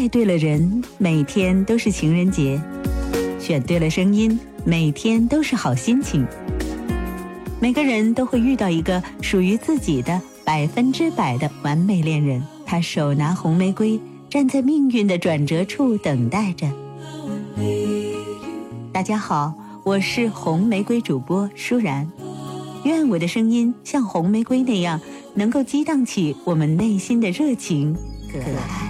爱对了人，每天都是情人节；选对了声音，每天都是好心情。每个人都会遇到一个属于自己的百分之百的完美恋人，他手拿红玫瑰，站在命运的转折处等待着。大家好，我是红玫瑰主播舒然，愿我的声音像红玫瑰那样，能够激荡起我们内心的热情、可爱。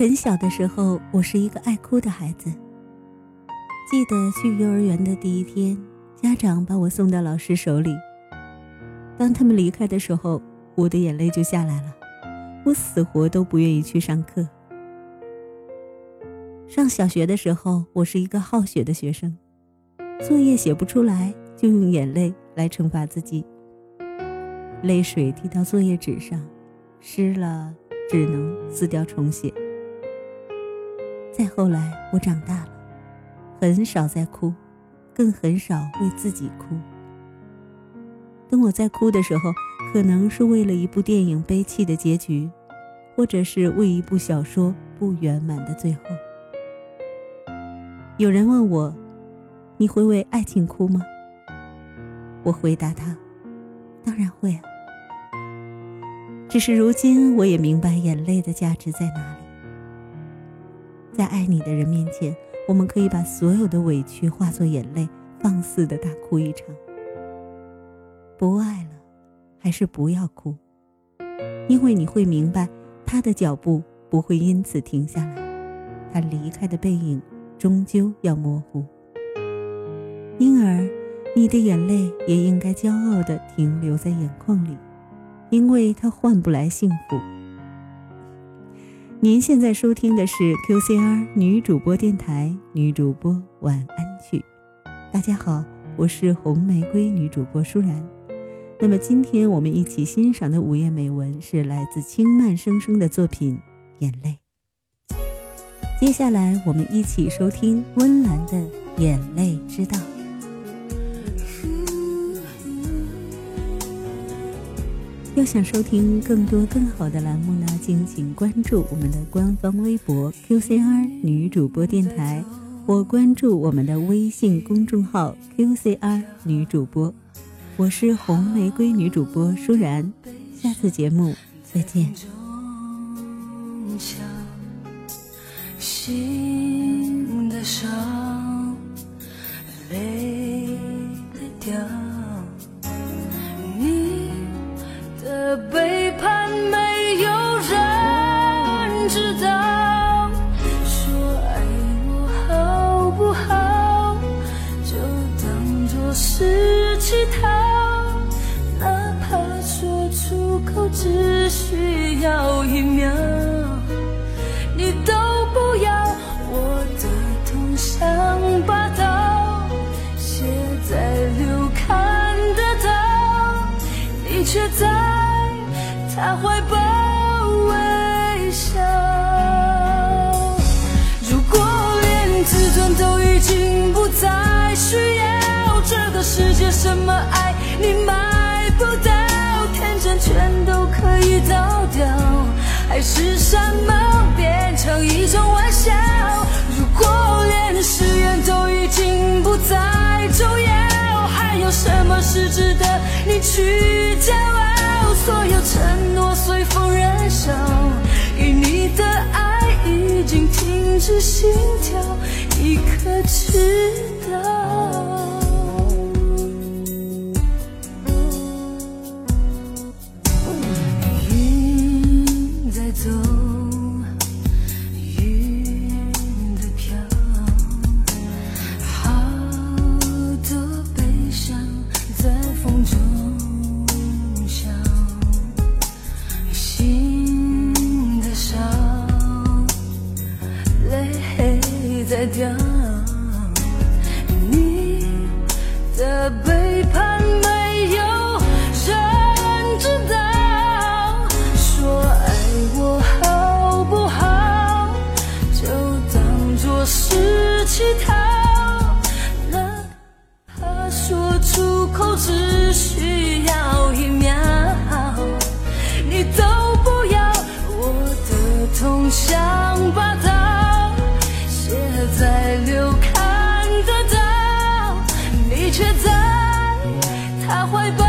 很小的时候，我是一个爱哭的孩子。记得去幼儿园的第一天，家长把我送到老师手里。当他们离开的时候，我的眼泪就下来了。我死活都不愿意去上课。上小学的时候，我是一个好学的学生，作业写不出来，就用眼泪来惩罚自己。泪水滴到作业纸上，湿了只能撕掉重写。再后来，我长大了，很少再哭，更很少为自己哭。等我在哭的时候，可能是为了一部电影悲泣的结局，或者是为一部小说不圆满的最后。有人问我：“你会为爱情哭吗？”我回答他：“当然会啊。”只是如今，我也明白眼泪的价值在哪里。在爱你的人面前，我们可以把所有的委屈化作眼泪，放肆的大哭一场。不爱了，还是不要哭，因为你会明白，他的脚步不会因此停下来，他离开的背影终究要模糊。因而，你的眼泪也应该骄傲地停留在眼眶里，因为他换不来幸福。您现在收听的是 QCR 女主播电台女主播晚安曲。大家好，我是红玫瑰女主播舒然。那么今天我们一起欣赏的午夜美文是来自轻慢生生的作品《眼泪》。接下来我们一起收听温岚的《眼泪之道》。要想收听更多更好的栏目呢，敬请关注我们的官方微博 QCR 女主播电台，或关注我们的微信公众号 QCR 女主播。我是红玫瑰女主播舒然，下次节目再见。心的伤，需要，这个世界什么爱你买不到，天真全都可以倒掉，海誓山盟变成一种玩笑。如果连誓言都已经不再重要，还有什么是值得你去骄傲？所有承诺随风燃烧，给你的爱已经停止心跳，你可知道？口只需要一秒，你都不要，我的痛像把刀血在流看得到，你却在他怀抱